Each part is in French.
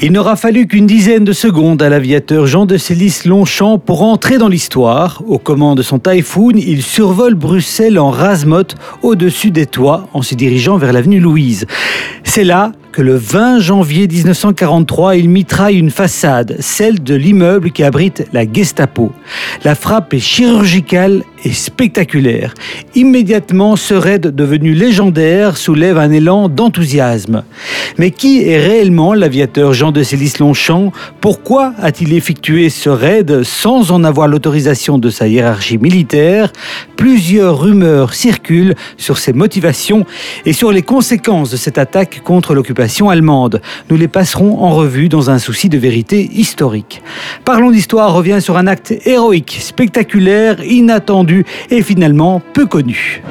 Il n'aura fallu qu'une dizaine de secondes à l'aviateur Jean de Célis Longchamp pour entrer dans l'histoire. Au commandes de son Typhoon, il survole Bruxelles en rasemotte au-dessus des toits en se dirigeant vers l'avenue Louise. C'est là que le 20 janvier 1943, il mitraille une façade, celle de l'immeuble qui abrite la Gestapo. La frappe est chirurgicale et spectaculaire. Immédiatement, ce raid devenu légendaire soulève un élan d'enthousiasme. Mais qui est réellement l'aviateur Jean de Célis-Longchamp Pourquoi a-t-il effectué ce raid sans en avoir l'autorisation de sa hiérarchie militaire? Plusieurs rumeurs circulent sur ses motivations et sur les conséquences de cette attaque contre l'occupation allemande. Nous les passerons en revue dans un souci de vérité historique. Parlons d'histoire revient sur un acte héroïque, spectaculaire, inattendu et finalement peu connu.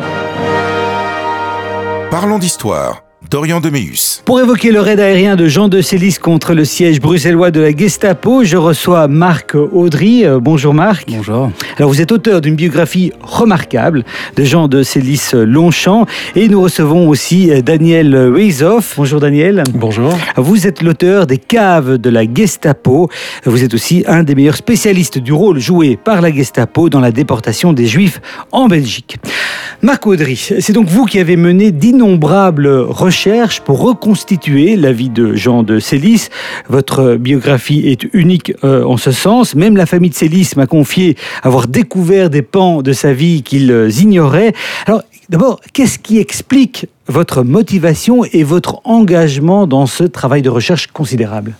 Parlons d'histoire. Dorian Deméus. Pour évoquer le raid aérien de Jean de Célis contre le siège bruxellois de la Gestapo, je reçois Marc Audry. Euh, bonjour Marc. Bonjour. Alors vous êtes auteur d'une biographie remarquable de Jean de Célis Longchamp et nous recevons aussi euh, Daniel Weizoff. Bonjour Daniel. Bonjour. Vous êtes l'auteur des caves de la Gestapo. Vous êtes aussi un des meilleurs spécialistes du rôle joué par la Gestapo dans la déportation des Juifs en Belgique. Marc Audry, c'est donc vous qui avez mené d'innombrables recherches pour reconstituer la vie de Jean de Célis. Votre biographie est unique euh, en ce sens. Même la famille de Célis m'a confié avoir découvert des pans de sa vie qu'ils ignoraient. Alors, d'abord, qu'est-ce qui explique votre motivation et votre engagement dans ce travail de recherche considérable?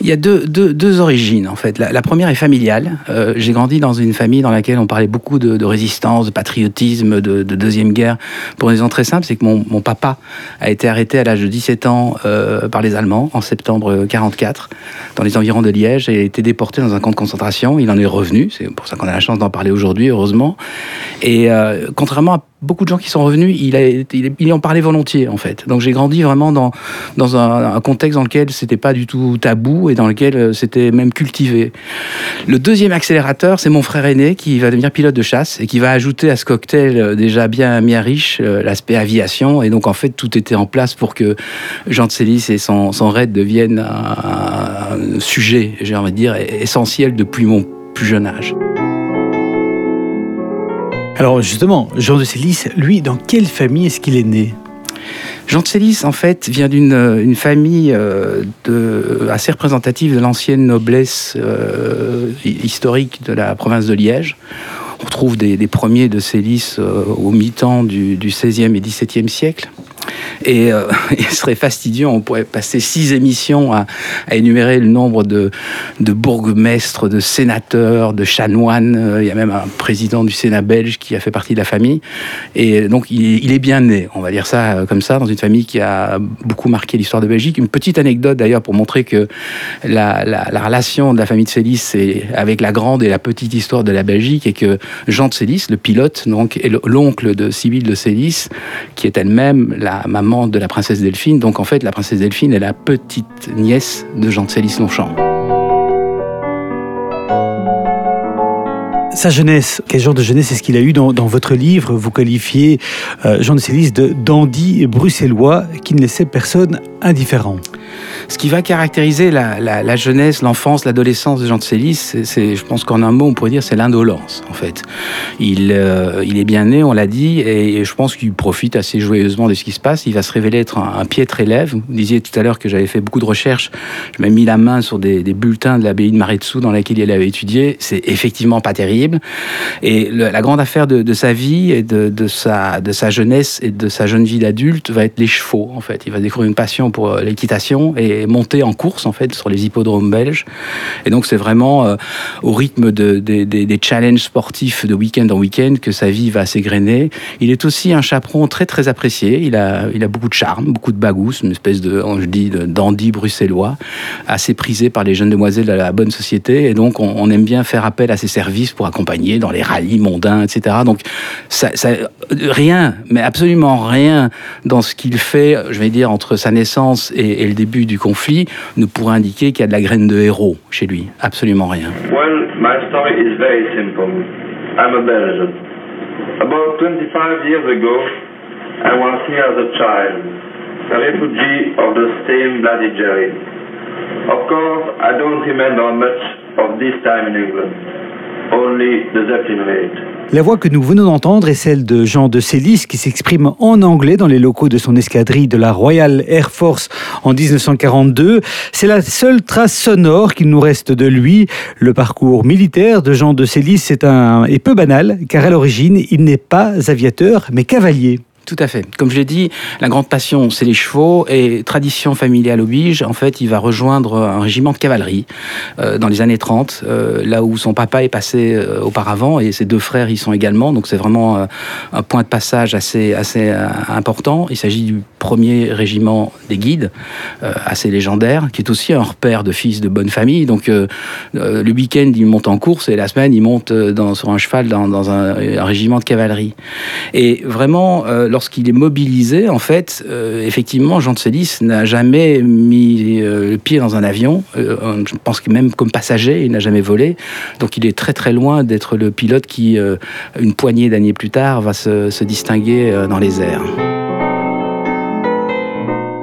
Il y a deux, deux, deux origines en fait. La, première est familiale. Euh, j'ai grandi dans une famille dans laquelle on parlait beaucoup de, résistance, de patriotisme, de, de, deuxième guerre. Pour une raison très simple, c'est que mon, mon, papa a été arrêté à l'âge de 17 ans euh, par les Allemands en septembre 44 dans les environs de Liège et a été déporté dans un camp de concentration. Il en est revenu. C'est pour ça qu'on a la chance d'en parler aujourd'hui, heureusement. Et euh, contrairement à beaucoup de gens qui sont revenus, il, en parlait volontiers en fait. Donc j'ai grandi vraiment dans, un contexte dans lequel c'était pas du tout tabou et dans lequel euh, c'était même cultivé. Le deuxième accélérateur, c'est mon frère aîné qui va devenir pilote de chasse et qui va ajouter à ce cocktail euh, déjà bien, bien riche euh, l'aspect aviation. Et donc en fait tout était en place pour que Jean de Célis et son, son raid deviennent un, un sujet, j'ai envie de dire, essentiel depuis mon plus jeune âge. Alors justement, Jean de Célis, lui, dans quelle famille est-ce qu'il est né? Jean de Célis, en fait, vient d'une une famille euh, assez représentative de l'ancienne noblesse euh, historique de la province de Liège. On retrouve des, premiers de Célis euh, au mi-temps du, du 16e et 17e siècle. Et euh, il serait fastidieux, on pourrait passer six émissions à, énumérer le nombre de, de, bourgmestres, de sénateurs, de chanoines. Euh, il y a même un président du Sénat belge qui a fait partie de la famille. Et donc il, est bien né, on va dire ça euh, comme ça, dans une famille qui a beaucoup marqué l'histoire de Belgique. Une petite anecdote d'ailleurs pour montrer que la, relation de la famille de Célis c'est avec la grande et la petite histoire de la Belgique et que Jean de Célis, le pilote, donc, est l'oncle de Sibylle de Célis, qui est elle-même la maman de la princesse Delphine. Donc en fait, la princesse Delphine est la petite nièce de Jean de Célis-Longchamp. Sa jeunesse, quel genre de jeunesse est-ce qu'il a eu dans, dans, votre livre Vous qualifiez euh, Jean de Célis de dandy bruxellois qui ne laissait personne indifférent? Ce qui va caractériser la, la, jeunesse, l'enfance, l'adolescence de Jean de Célis, c'est, je pense qu'en un mot, on pourrait dire, c'est l'indolence, en fait. Il, euh, il est bien né, on l'a dit, et je pense qu'il profite assez joyeusement de ce qui se passe. Il va se révéler être un, piètre élève. Vous disiez tout à l'heure que j'avais fait beaucoup de recherches. Je m'ai mis la main sur des, des bulletins de l'abbaye de Maretsu dans laquelle il avait étudié. C'est effectivement pas terrible. Et la grande affaire de, sa vie et de, sa, de sa jeunesse et de sa jeune vie d'adulte va être les chevaux, en fait. Il va découvrir une passion pour euh, l'équitation et monter en course en fait sur les hippodromes belges. Et donc c'est vraiment euh, au rythme de, de, de, des challenges sportifs de week-end en week-end que sa vie va s'égrener. Il est aussi un chaperon très très apprécié. Il a, il a beaucoup de charme, beaucoup de bagousse, une espèce de, je dis, dandy bruxellois, assez prisé par les jeunes demoiselles de la bonne société. Et donc on, on aime bien faire appel à ses services pour accompagner dans les rallyes mondains, etc. Donc ça, ça, rien, mais absolument rien dans ce qu'il fait, je vais dire, entre sa naissance et, et le début du conflit ne pourrait indiquer qu'il y a de la graine de héros chez lui. Absolument rien. Well, my story is very simple. I'm a Belgian. About 25 years ago, I was here as a child, a refugee of the same Bloody Jerry. Of course, I don't remember much of this time in England, La voix que nous venons d'entendre est celle de Jean de Célis qui s'exprime en anglais dans les locaux de son escadrille de la Royal Air Force en 1942. C'est la seule trace sonore qu'il nous reste de lui. Le parcours militaire de Jean de Célis est, un, est peu banal car à l'origine il n'est pas aviateur mais cavalier. Tout à fait. Comme je l'ai dit, la grande passion, c'est les chevaux et tradition familiale oblige. En fait, il va rejoindre un régiment de cavalerie euh, dans les années 30, euh, là où son papa est passé euh, auparavant et ses deux frères y sont également. Donc c'est vraiment un point de passage assez, assez important. Il s'agit du premier régiment des guides, assez légendaire, qui est aussi un repère de fils de bonne famille. Donc le week-end, il monte en course et la semaine, il monte sur un cheval dans, un, un régiment de cavalerie. Et vraiment, lorsqu'il est mobilisé, en fait, euh, effectivement, Jean de Célis n'a jamais mis euh, le pied dans un avion. Euh, je pense que même comme passager, il n'a jamais volé. Donc il est très très loin d'être le pilote qui, une poignée d'années plus tard, va se, distinguer dans les airs.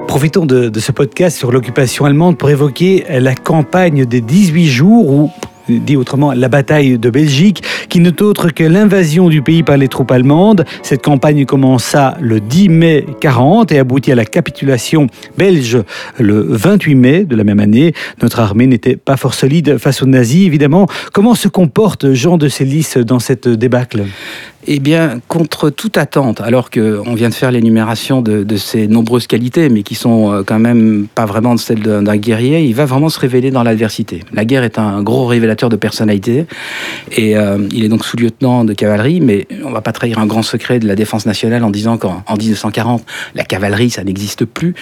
Profitons de, de ce podcast sur l'occupation allemande pour évoquer la campagne des 18 jours ou dit autrement la bataille de Belgique, qui n'est autre que l'invasion du pays par les troupes allemandes. Cette campagne commença le 10 mai 40 et aboutit à la capitulation belge le 28 mai de la même année. Notre armée n'était pas fort solide face aux nazis, évidemment. Comment se comporte Jean de Célis dans cette débâcle? Eh bien, contre toute attente, alors qu'on vient de faire l'énumération de, ses nombreuses qualités, mais qui sont euh, quand même pas vraiment celles d'un guerrier, il va vraiment se révéler dans l'adversité. La guerre est un gros révélateur de personnalité, et euh, il est donc sous-lieutenant de cavalerie, mais on va pas trahir un grand secret de la défense nationale en disant qu'en 1940, la cavalerie, ça n'existe plus.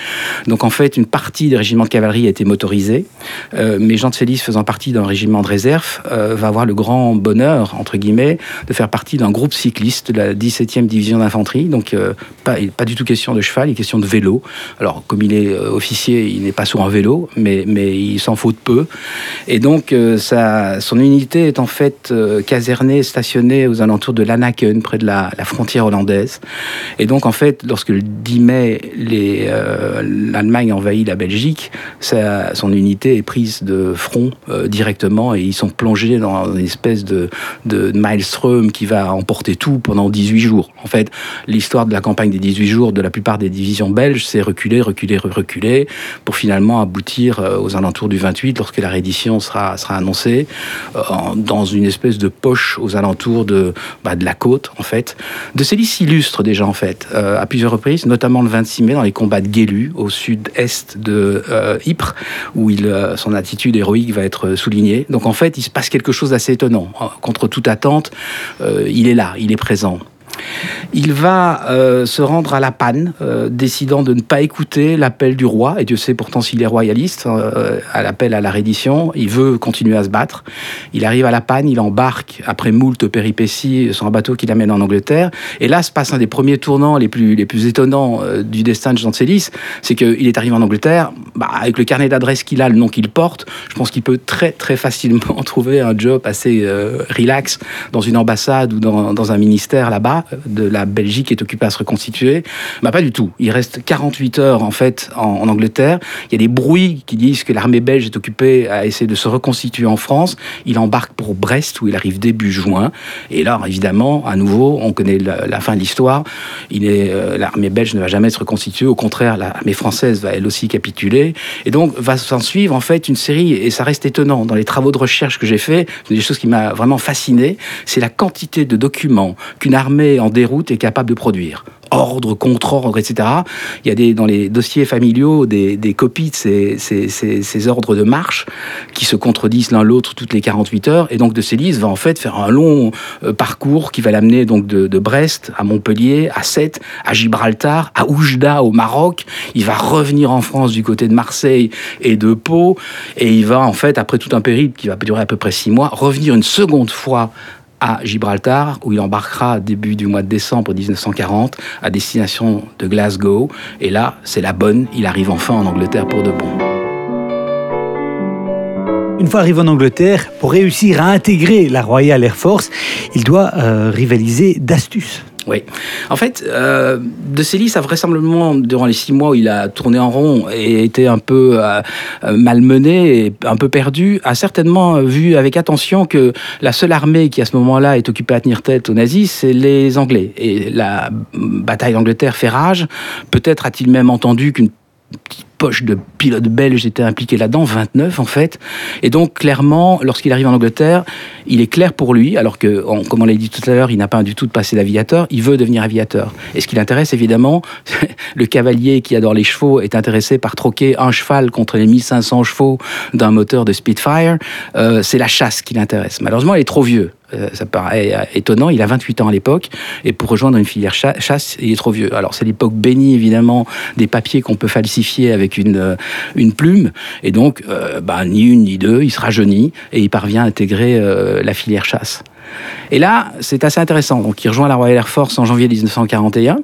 Donc en fait, une partie des régiments de cavalerie a été motorisée, euh, mais Jean de Félix, faisant partie d'un régiment de réserve, va avoir le grand bonheur, entre guillemets, de faire partie d'un groupe cycliste de la 17e division d'infanterie. Donc, euh, pas, du tout question de cheval, il est question de vélo. Alors, comme il est euh, officier, il n'est pas sur un vélo, mais, il s'en faut de peu. Et donc, euh, sa, son unité est en fait euh, casernée, stationnée aux alentours de Lanaken, près de la, frontière hollandaise. Et donc, en fait, lorsque le 10 mai, l'Allemagne envahit la Belgique, sa, son unité est prise de front directement et ils sont plongés dans une espèce de, de maelstrom qui va emporter tout pendant 18 jours. En fait, l'histoire de la campagne des 18 jours de la plupart des divisions belges, c'est reculer, reculer, reculer, pour finalement aboutir euh, aux alentours du 28, lorsque la reddition sera, sera annoncée, euh, dans une espèce de poche aux alentours de, bah, de la côte, en fait. De Célis illustre déjà, en fait, euh, à plusieurs reprises, notamment le 26 mai, dans les combats de Guélu, au sud-est de Ypres, où il, son attitude héroïque va être soulignée. Donc, en fait, il se passe quelque chose d'assez étonnant. Contre toute attente, il est là, est présent. Il va euh, se rendre à la panne, euh, décidant de ne pas écouter l'appel du roi, et Dieu sait pourtant s'il est royaliste, euh, à l'appel à la reddition, il veut continuer à se battre. Il arrive à la panne, il embarque, après moult péripéties, sur un bateau qui l'amène en Angleterre, et là se passe un des premiers tournants les plus, les plus étonnants du destin de Jean de c'est qu'il est arrivé en Angleterre, bah, avec le carnet d'adresse qu'il a, le nom qu'il porte, je pense qu'il peut très très facilement trouver un job assez relax dans une ambassade ou dans, dans un ministère là-bas, de la Belgique est occupée à se reconstituer. Bah, pas du tout. Il reste 48 heures en fait en, Angleterre. Il y a des bruits qui disent que l'armée belge est occupée à essayer de se reconstituer en France. Il embarque pour Brest où il arrive début juin. Et là, évidemment, à nouveau, on connaît la, fin de l'histoire. Euh, l'armée belge ne va jamais se reconstituer. Au contraire, l'armée française va elle aussi capituler. Et donc va s'en suivre en fait une série et ça reste étonnant dans les travaux de recherche que j'ai fait. Des choses qui m'a vraiment fasciné, c'est la quantité de documents qu'une armée en déroute est capable de produire ordre, contre-ordre, etc. Il y a des, dans les dossiers familiaux des, des copies de ces, ces, ces, ces, ordres de marche qui se contredisent l'un l'autre toutes les 48 heures. Et donc de Célis va en fait faire un long euh, parcours qui va l'amener donc de, de, Brest à Montpellier, à Sète, à Gibraltar, à Oujda au Maroc. Il va revenir en France du côté de Marseille et de Pau. Et il va en fait, après tout un périple qui va durer à peu près six mois, revenir une seconde fois à Gibraltar, où il embarquera début du mois de décembre 1940 à destination de Glasgow. Et là, c'est la bonne, il arrive enfin en Angleterre pour de bon. Une fois arrivé en Angleterre, pour réussir à intégrer la Royal Air Force, il doit euh, rivaliser d'astuce. Oui. En fait, euh, De Célis a vraisemblablement, durant les six mois où il a tourné en rond et été un peu euh, euh, malmené et un peu perdu, a certainement vu avec attention que la seule armée qui à ce moment-là est occupée à tenir tête aux nazis, c'est les Anglais. Et la bataille d'Angleterre fait rage. Peut-être a-t-il même entendu qu'une de pilotes belges était impliqué là-dedans, 29 en fait. Et donc clairement, lorsqu'il arrive en Angleterre, il est clair pour lui, alors que, comme on l'a dit tout à l'heure, il n'a pas du tout de passé d'aviateur, il veut devenir aviateur. Et ce qui l'intéresse évidemment, le cavalier qui adore les chevaux est intéressé par troquer un cheval contre les 1500 chevaux d'un moteur de Spitfire, euh, c'est la chasse qui l'intéresse. Malheureusement, il est trop vieux. Euh, ça paraît euh, étonnant, il a 28 ans à l'époque, et pour rejoindre une filière chasse, il est trop vieux. Alors c'est l'époque bénie évidemment des papiers qu'on peut falsifier avec une, euh, une plume, et donc bah, ni une ni deux, il se rajeunit et il parvient à intégrer la filière chasse. Et là, c'est assez intéressant. Donc, il rejoint la Royal Air Force en janvier 1941.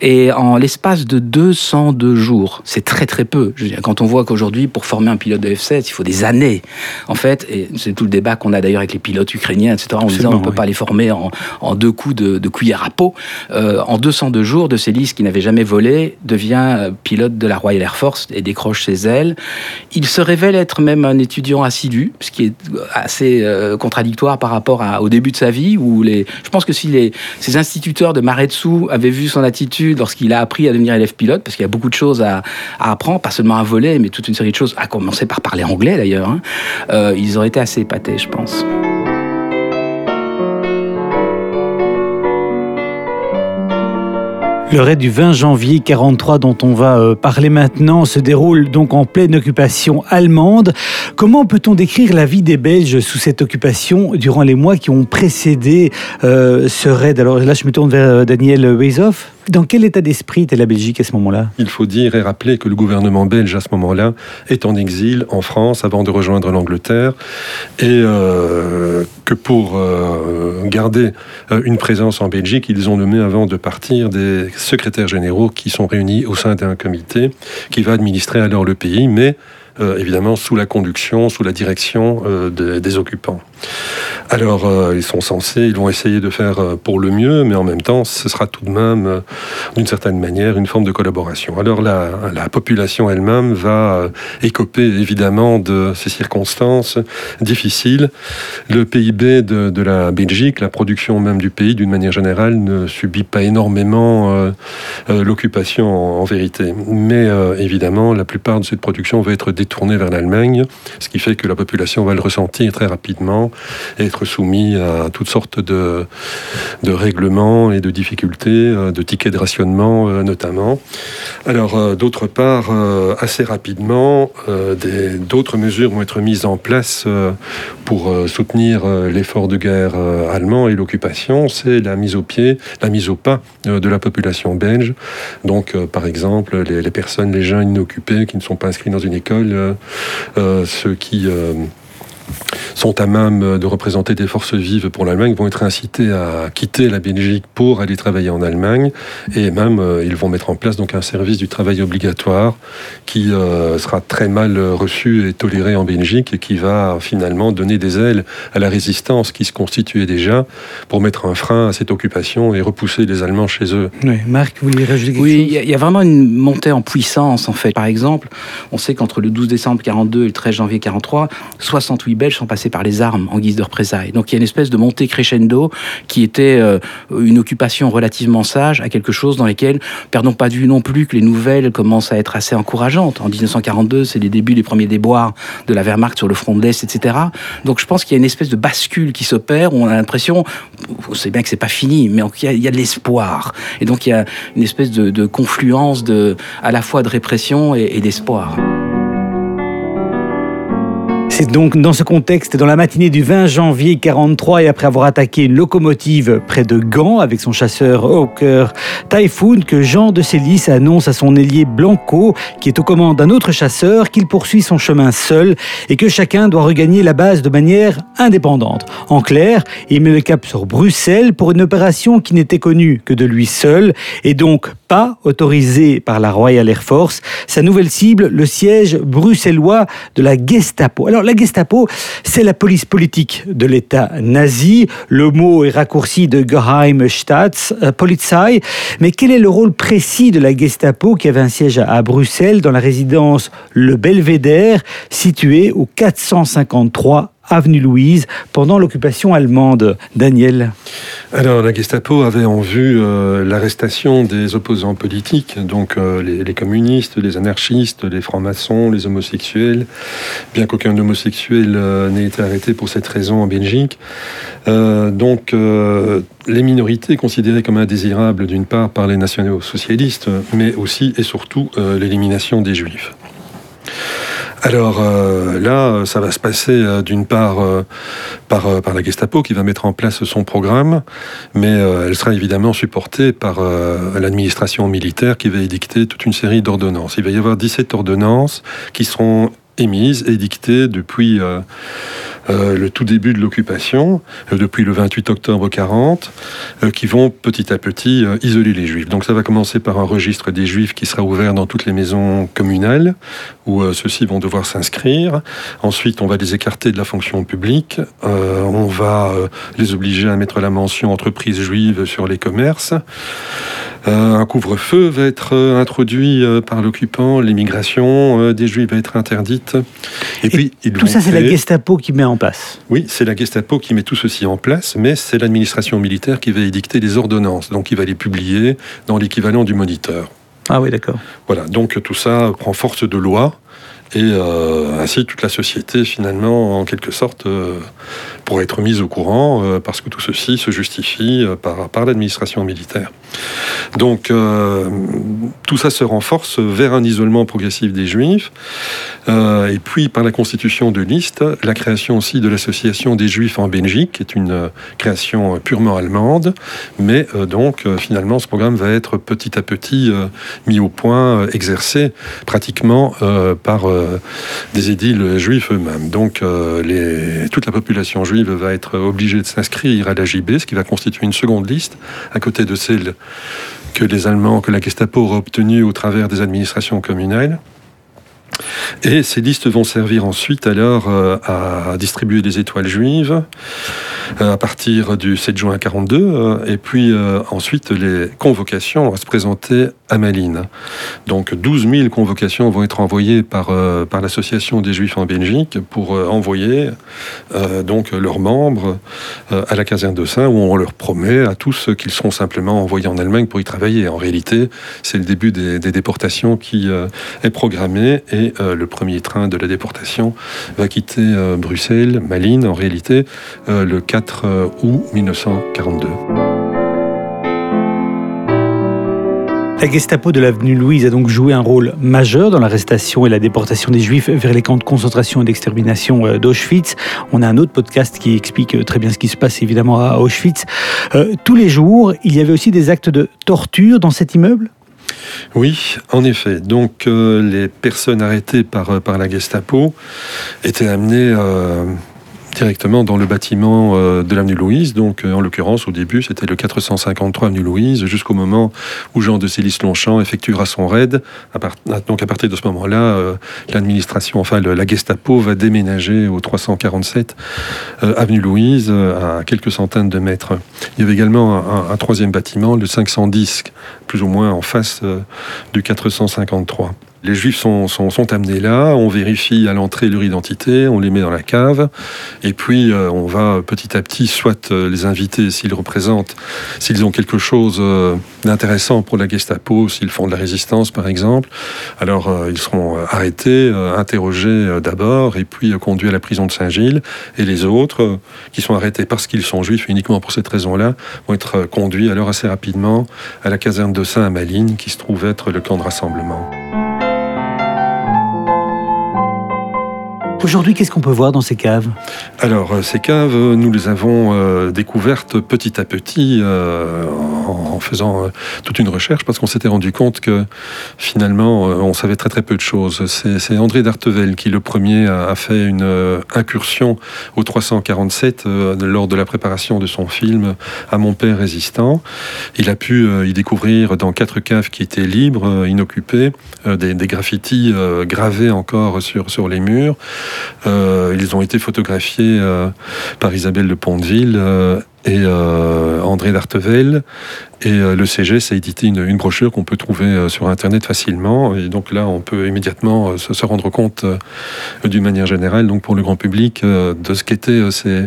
Et en l'espace de 202 jours, c'est très très peu. quand on voit qu'aujourd'hui, pour former un pilote de F-16, il faut des années. En fait, et c'est tout le débat qu'on a d'ailleurs avec les pilotes ukrainiens, etc. En disant on ne peut pas les former en, deux coups de, cuillère à peau. Euh, en 202 jours, de Célis, qui n'avait jamais volé, devient euh, pilote de la Royal Air Force et décroche ses ailes. Il se révèle être même un étudiant assidu, ce qui est assez euh, contradictoire par rapport à, au début de sa vie, où les, je pense que si les, ces instituteurs de Maretsu avaient vu son attitude lorsqu'il a appris à devenir élève pilote, parce qu'il y a beaucoup de choses à, apprendre, pas seulement à voler, mais toute une série de choses, à commencer par parler anglais d'ailleurs, hein, euh, ils auraient été assez épatés, je pense. Le raid du 20 janvier 43 dont on va euh, parler maintenant se déroule donc en pleine occupation allemande. Comment peut-on décrire la vie des Belges sous cette occupation durant les mois qui ont précédé euh, ce raid? Alors là, je me tourne vers euh, Daniel Weizoff. Dans quel état d'esprit était la Belgique à ce moment-là? Il faut dire et rappeler que le gouvernement belge à ce moment-là est en exil en France avant de rejoindre l'Angleterre et euh, que pour euh, garder euh, une présence en Belgique, ils ont nommé avant de partir des secrétaires généraux qui sont réunis au sein d'un comité qui va administrer alors le pays, mais évidemment sous la conduction, sous la direction des occupants. Alors, euh, ils sont censés, ils vont essayer de faire euh, pour le mieux, mais en même temps, ce sera tout de même, euh, d'une certaine manière, une forme de collaboration. Alors, la, population elle-même va écoper évidemment de ces circonstances difficiles. Le PIB de, la Belgique, la production même du pays, d'une manière générale, ne subit pas énormément l'occupation en, vérité. Mais évidemment, la plupart de cette production va être détournée vers l'Allemagne, ce qui fait que la population va le ressentir très rapidement être soumis à toutes sortes de, de règlements et de difficultés, euh, de tickets de rationnement euh, notamment. Alors, euh, d'autre part, assez rapidement, d'autres mesures vont être mises en place pour soutenir l'effort de guerre allemand et l'occupation. C'est la mise au pied, la mise au pas de la population belge. Donc, par exemple, les, les, personnes, les gens inoccupés qui ne sont pas inscrits dans une école, ceux qui sont à même de représenter des forces vives pour l'Allemagne vont être incités à quitter la Belgique pour aller travailler en Allemagne et même euh, ils vont mettre en place donc un service du travail obligatoire qui euh, sera très mal reçu et toléré en Belgique et qui va finalement donner des ailes à la résistance qui se constituait déjà pour mettre un frein à cette occupation et repousser les Allemands chez eux. Oui, Marc, vous voulez rajouter quelque oui, il y, a vraiment une montée en puissance en fait. Par exemple, on sait qu'entre le 12 décembre 42 et le 13 janvier 43, 68 Belges sont passés par les armes en guise de représailles. Donc il y a une espèce de montée crescendo qui était euh, une occupation relativement sage à quelque chose dans lequel, perdons pas de vue non plus que les nouvelles commencent à être assez encourageantes. En 1942, c'est les débuts des premiers déboires de la Wehrmacht sur le front de l'Est, etc. Donc je pense qu'il y a une espèce de bascule qui s'opère où on a l'impression, on sait bien que c'est pas fini, mais il y a, de l'espoir. Et donc il y a une espèce de, confluence de, à la fois de répression et d'espoir. C'est donc dans ce contexte, dans la matinée du 20 janvier 43, et après avoir attaqué une locomotive près de Gand avec son chasseur Hawker Typhoon, que Jean de Célis annonce à son ailier Blanco, qui est aux commandes d'un autre chasseur, qu'il poursuit son chemin seul et que chacun doit regagner la base de manière indépendante. En clair, il met le cap sur Bruxelles pour une opération qui n'était connue que de lui seul et donc autorisé par la Royal Air Force. Sa nouvelle cible, le siège bruxellois de la Gestapo. Alors la Gestapo, c'est la police politique de l'État nazi. Le mot est raccourci de Geheimstaatspolizei. Mais quel est le rôle précis de la Gestapo qui avait un siège à Bruxelles dans la résidence Le Belvédère, située au 453 avenue Louise pendant l'occupation allemande. Daniel Alors, la Gestapo avait en vue euh, l'arrestation des opposants politiques, donc euh, les, communistes, les anarchistes, les francs-maçons, les homosexuels, bien qu'aucun homosexuel euh, n'ait été arrêté pour cette raison en Belgique. donc, les minorités considérées comme indésirables d'une part par les nationaux socialistes, mais aussi et surtout l'élimination des juifs. Alors euh, là, ça va se passer euh, d'une part euh, par, par la Gestapo qui va mettre en place son programme, mais elle sera évidemment supportée par l'administration militaire qui va édicter toute une série d'ordonnances. Il va y avoir 17 ordonnances qui seront émises, édictées depuis euh, le tout début de l'occupation, euh, depuis le 28 octobre 40, euh, qui vont petit à petit isoler les juifs. Donc ça va commencer par un registre des juifs qui sera ouvert dans toutes les maisons communales, où ceux-ci vont devoir s'inscrire. Ensuite, on va les écarter de la fonction publique. on va les obliger à mettre la mention entreprise juive sur les commerces. un couvre-feu va être introduit par l'occupant. L'immigration des juifs va être interdite. Et, puis, tout ça, c'est la Gestapo qui met en place. Oui, c'est la Gestapo qui met tout ceci en place, mais c'est l'administration militaire qui va édicter les ordonnances, donc qui va les publier dans l'équivalent du moniteur. Ah oui, d'accord. Voilà, donc tout ça prend force de loi. Et euh, ainsi, toute la société, finalement, en quelque sorte, euh, pourrait être mise au courant, euh, parce que tout ceci se justifie par, par l'administration militaire. Donc, tout ça se renforce vers un isolement progressif des Juifs, et puis par la constitution de liste, la création aussi de l'association des Juifs en Belgique, qui est une création purement allemande, mais donc, finalement, ce programme va être petit à petit mis au point, exercé pratiquement par euh, des édiles juifs eux-mêmes. Donc euh, toute la population juive va être obligée de s'inscrire à la JB, ce qui va constituer une seconde liste, à côté de celle que les Allemands, que la Gestapo aura obtenue au travers des administrations communales. Et ces listes vont servir ensuite alors euh, à distribuer des étoiles juives à partir du 7 juin 42, euh, et puis ensuite les convocations vont se présenter à Malines. Donc 12 000 convocations vont être envoyées par, par l'association des Juifs en Belgique pour envoyer donc leurs membres à la caserne de Saint où on leur promet à tous qu'ils seront simplement envoyés en Allemagne pour y travailler. En réalité, c'est le début des, déportations qui est programmé et le premier train de la déportation va quitter euh, Bruxelles, Malines, en réalité, euh, le 4 euh, août 1942. La Gestapo de l'avenue Louise a donc joué un rôle majeur dans l'arrestation et la déportation des Juifs vers les camps de concentration et d'extermination d'Auschwitz. On a un autre podcast qui explique très bien ce qui se passe évidemment à Auschwitz. tous les jours, il y avait aussi des actes de torture dans cet immeuble? Oui, en effet. Donc euh, les personnes arrêtées par, euh, la Gestapo étaient amenées euh, directement dans le bâtiment euh, de l'avenue Louise. Donc, euh, en l'occurrence, au début, c'était le 453 avenue Louise, jusqu'au moment où Jean de Célis-Longchamp effectuera son raid. donc, à partir de ce moment-là, euh, l'administration, enfin, la Gestapo va déménager au 347 avenue Louise, à quelques centaines de mètres. Il y avait également un, un troisième bâtiment, le 510, plus ou moins en face du 453. Les juifs sont, amenés là, on vérifie à l'entrée leur identité, on les met dans la cave, et puis euh, on va petit à petit soit euh, les inviter s'ils représentent, s'ils ont quelque chose euh, d'intéressant pour la Gestapo, s'ils font de la résistance par exemple, alors ils seront arrêtés, interrogés d'abord, et puis conduits à la prison de Saint-Gilles, et les autres, qui sont arrêtés parce qu'ils sont juifs uniquement pour cette raison-là, vont être conduits alors assez rapidement à la caserne de Saint-Malines, qui se trouve être le camp de rassemblement. Aujourd'hui, qu'est-ce qu'on peut voir dans ces caves? Alors, euh, ces caves, nous les avons euh, découvertes petit à petit euh, en, faisant toute une recherche parce qu'on s'était rendu compte que finalement, on savait très très peu de choses. C'est André d'Artevel qui, le premier, a, fait une incursion au 347 lors de la préparation de son film À mon père résistant. Il a pu y découvrir dans quatre caves qui étaient libres, inoccupées, des, graffitis gravés encore sur les murs. Euh, ils ont été photographiés euh, par Isabelle de Pondeville euh, et André d'Artevel et euh, le CGS a édité une, brochure qu'on peut trouver euh, sur Internet facilement. Et donc là, on peut immédiatement euh, se, rendre compte d'une manière générale, donc pour le grand public, de ce qu'étaient ces,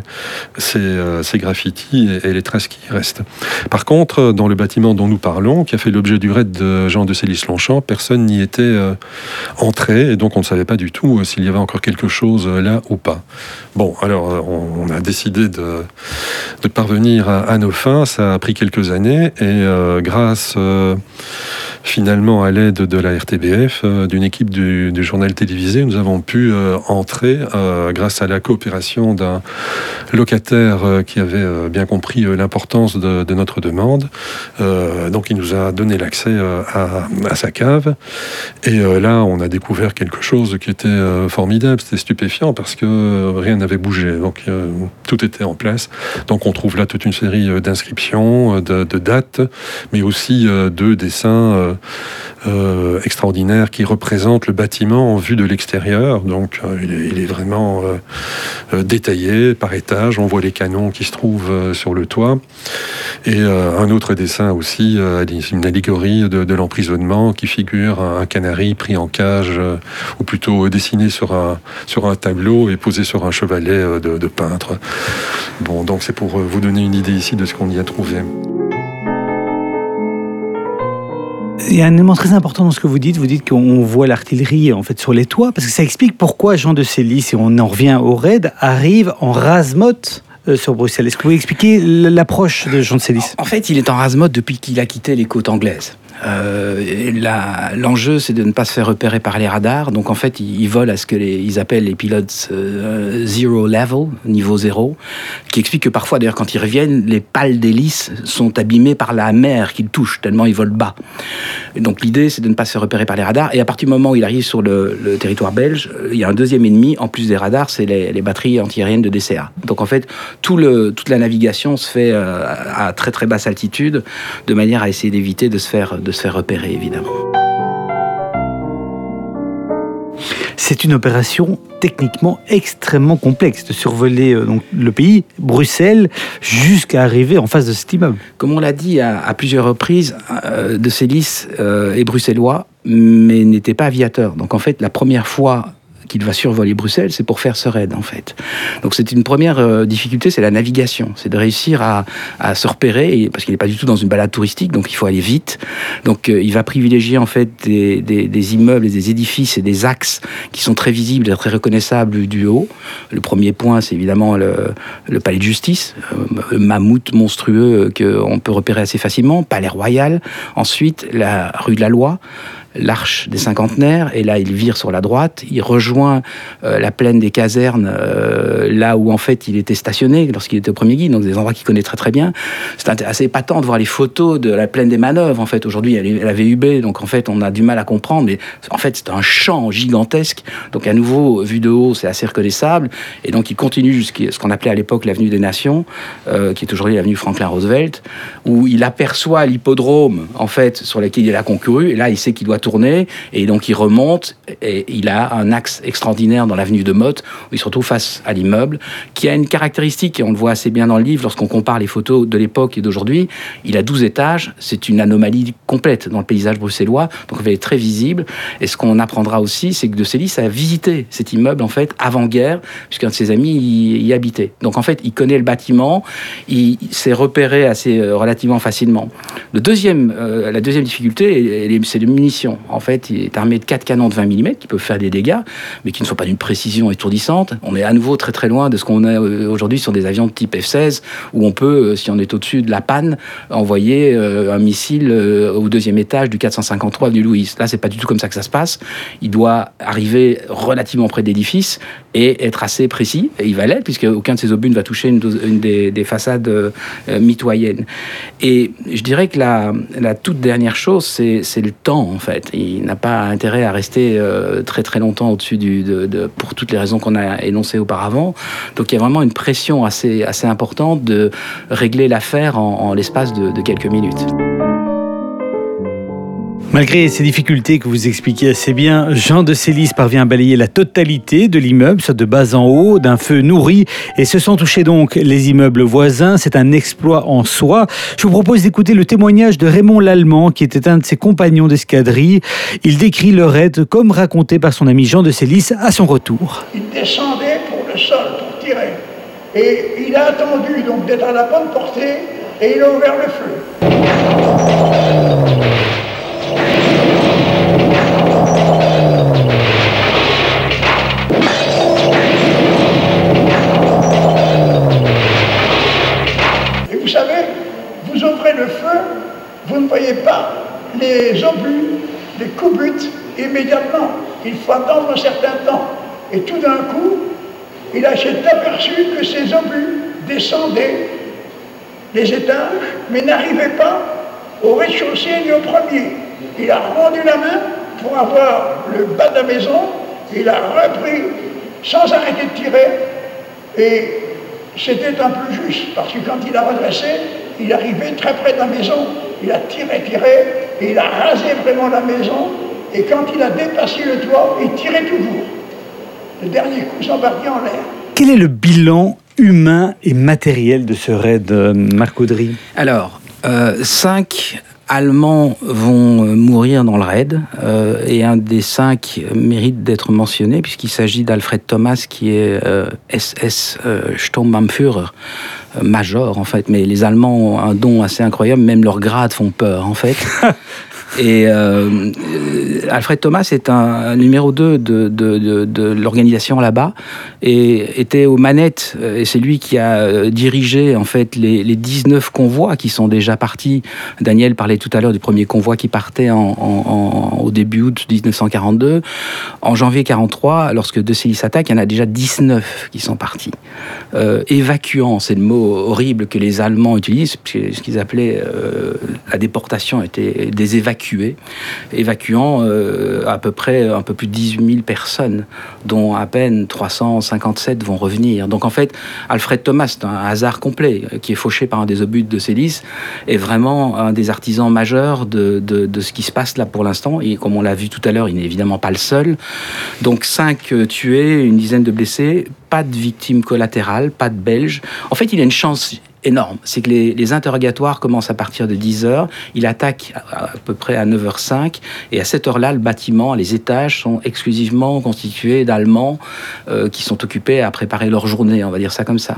ces, graffitis et, les traces qui y restent. Par contre, dans le bâtiment dont nous parlons, qui a fait l'objet du raid de Jean de Célis-Longchamp, personne n'y était entré. Et donc, on ne savait pas du tout s'il y avait encore quelque chose là ou pas. Bon, alors, on, a décidé de, de parvenir à, à, nos fins. Ça a pris quelques années. Et euh, grâce euh, finalement à l'aide de la RTBF, euh, d'une équipe du, journal télévisé, nous avons pu entrer grâce à la coopération d'un locataire qui avait bien compris l'importance de, notre demande. donc il nous a donné l'accès à, sa cave. Et là, on a découvert quelque chose qui était formidable. C'était stupéfiant parce que rien n'avait bougé. Donc tout était en place. Donc on trouve toute une série d'inscriptions, de dates mais aussi euh, deux dessins euh, euh, extraordinaires qui représentent le bâtiment en vue de l'extérieur. Donc il est, vraiment détaillé par étage. On voit les canons qui se trouvent sur le toit. Et un autre dessin aussi, une allégorie de, l'emprisonnement qui figure un, canari pris en cage, ou plutôt dessiné sur un, sur un tableau et posé sur un chevalet de, de peintre. Bon, donc c'est pour vous donner une idée ici de ce qu'on y a trouvé. Il y a un élément très important dans ce que vous dites. Vous dites qu'on voit l'artillerie en fait sur les toits, parce que ça explique pourquoi Jean de Célis, et on en revient au raid, arrive en rasemote euh, sur Bruxelles. Est-ce que vous pouvez expliquer l'approche de Jean de Célis? En fait, il est en rasemote depuis qu'il a quitté les côtes anglaises. Euh, L'enjeu, c'est de ne pas se faire repérer par les radars. Donc, en fait, ils, volent à ce qu'ils appellent les pilotes euh, zero level, niveau zéro, qui explique que parfois, d'ailleurs, quand ils reviennent, les pales d'hélice sont abîmées par la mer qu'ils touchent, tellement ils volent bas. Donc, l'idée, c'est de ne pas se faire repérer par les radars. Et à partir du moment où il arrive sur le, territoire belge, euh, il y a un deuxième ennemi, en plus des radars, c'est les, batteries antiaériennes de DCA. Donc, en fait, toute la navigation se fait euh, à très très basse altitude, de manière à essayer d'éviter de se faire de se faire repérer, évidemment. C'est une opération techniquement extrêmement complexe de survoler euh, le pays, Bruxelles, jusqu'à arriver en face de cet immeuble. Comme on l'a dit à, plusieurs reprises, euh, De Célis euh, est bruxellois, mais n'était pas aviateur. Donc en fait, la première fois qu'il va survoler Bruxelles, c'est pour faire ce raid en fait. Donc c'est une première euh, difficulté, c'est la navigation, c'est de réussir à, se repérer, parce qu'il n'est pas du tout dans une balade touristique, donc il faut aller vite. Donc euh, il va privilégier en fait des, immeubles et des édifices et des axes qui sont très visibles et très reconnaissables du haut. Le premier point, c'est évidemment le, palais de justice, euh, mammouth monstrueux qu'on peut repérer assez facilement, palais royal. Ensuite, la rue de la Loi, l'arche des cinquantenaires, et là il vire sur la droite, il rejoint euh, la plaine des casernes, euh, là où en fait il était stationné lorsqu'il était au premier guide, donc des endroits qu'il connaît très très bien. C'est assez épatant de voir les photos de la plaine des manœuvres, en fait. Aujourd'hui elle la VUB, donc en fait on a du mal à comprendre, mais en fait c'est un champ gigantesque, donc à nouveau vu de haut c'est assez reconnaissable, et donc il continue jusqu'à ce qu'on appelait à l'époque l'avenue des Nations, euh, qui est aujourd'hui l'avenue Franklin Roosevelt, où il aperçoit l'hippodrome en fait sur lequel il a concouru, et là il sait qu'il doit tourner, et donc il remonte, et il a un axe extraordinaire dans l'avenue de Motte, où il se retrouve face à l'immeuble, qui a une caractéristique, et on le voit assez bien dans le livre lorsqu'on compare les photos de l'époque et d'aujourd'hui, il a 12 étages, c'est une anomalie complète dans le paysage bruxellois, donc il est très visible, et ce qu'on apprendra aussi, c'est que De Célis a visité cet immeuble, en fait, avant-guerre, puisqu'un de ses amis y, habitait. Donc en fait, il connaît le bâtiment, il, s'est repéré assez euh, relativement facilement. Euh, la deuxième difficulté, c'est les munitions. En fait, il est armé de quatre canons de 20 mm qui peuvent faire des dégâts, mais qui ne sont pas d'une précision étourdissante. On est à nouveau très très loin de ce qu'on a euh, aujourd'hui sur des avions de type F-16, où on peut, euh, si on est au-dessus de la panne, envoyer euh, un missile au deuxième étage du 453 du Louis. Là, c'est pas du tout comme ça que ça se passe. Il doit arriver relativement près de l'édifice et être assez précis. Et il va l'être, puisque aucun de ces obus ne va toucher une, des, façades mitoyennes. Et je dirais que la, toute dernière chose, c'est le temps, en fait. Il n'a pas intérêt à rester très très longtemps au-dessus du, de, pour toutes les raisons qu'on a énoncées auparavant. Donc il y a vraiment une pression assez, assez importante de régler l'affaire en, l'espace de quelques minutes. Malgré ces difficultés que vous expliquez assez bien, Jean de Célis parvient à balayer la totalité de l'immeuble, soit de bas en haut, d'un feu nourri, et se sont touchés donc les immeubles voisins. C'est un exploit en soi. Je vous propose d'écouter le témoignage de Raymond Lallemand, qui était un de ses compagnons d'escadrille. Il décrit le raid comme raconté par son ami Jean de Célis à son retour. Il descendait pour le sol, pour tirer. Et il a attendu donc d'être à la bonne portée, et il a ouvert le feu. Vous ne voyez pas les obus, les coups buts immédiatement. Il faut attendre un certain temps. Et tout d'un coup, il a aperçu que ces obus descendaient les étages, mais n'arrivaient pas au rez-de-chaussée ni au premier. Il a rendu la main pour avoir le bas de la maison, il a repris sans arrêter de tirer, et c'était un peu juste, parce que quand il a redressé, il arrivait très près de la maison, il a tiré, tiré, et il a rasé vraiment la maison, et quand il a dépassé le toit, il tirait toujours. Le dernier coup s'embarquait en l'air. Quel est le bilan humain et matériel de ce raid, euh, Marc Audry? Alors, euh, cinq Allemands vont euh, mourir dans le raid, et un des cinq mérite d'être mentionné, puisqu'il s'agit d'Alfred Thomas, qui est SS Sturmbannführer, major en fait. Mais les Allemands ont un don assez incroyable, même leurs grades font peur en fait. Et euh, Alfred Thomas est un, numéro 2 de, l'organisation là-bas et était aux manettes. Et c'est lui qui a euh, dirigé en fait les, les, 19 convois qui sont déjà partis. Daniel parlait tout à l'heure du premier convoi qui partait en, au début août 1942. En janvier 43, lorsque De Célis attaque, il y en a déjà 19 qui sont partis. Euh, évacuant, c'est le mot horrible que les Allemands utilisent, ce qu'ils appelaient euh, la déportation était des évacuations évacuant euh, à peu près un peu plus de 18 000 personnes, dont à peine 357 vont revenir. Donc en fait, Alfred Thomas, un hasard complet, euh, qui est fauché par un des obus de Célis, est vraiment un des artisans majeurs de, de, ce qui se passe là pour l'instant. Et comme on l'a vu tout à l'heure, il n'est évidemment pas le seul. Donc 5 euh, tués, une dizaine de blessés, pas de victimes collatérales, pas de Belges. En fait, il a une chance énorme. C'est que les, interrogatoires commencent à partir de 10 h Il attaque à, peu près à 9h05. Et à cette heure-là, le bâtiment, les étages sont exclusivement constitués d'Allemands euh, qui sont occupés à préparer leur journée, on va dire ça comme ça.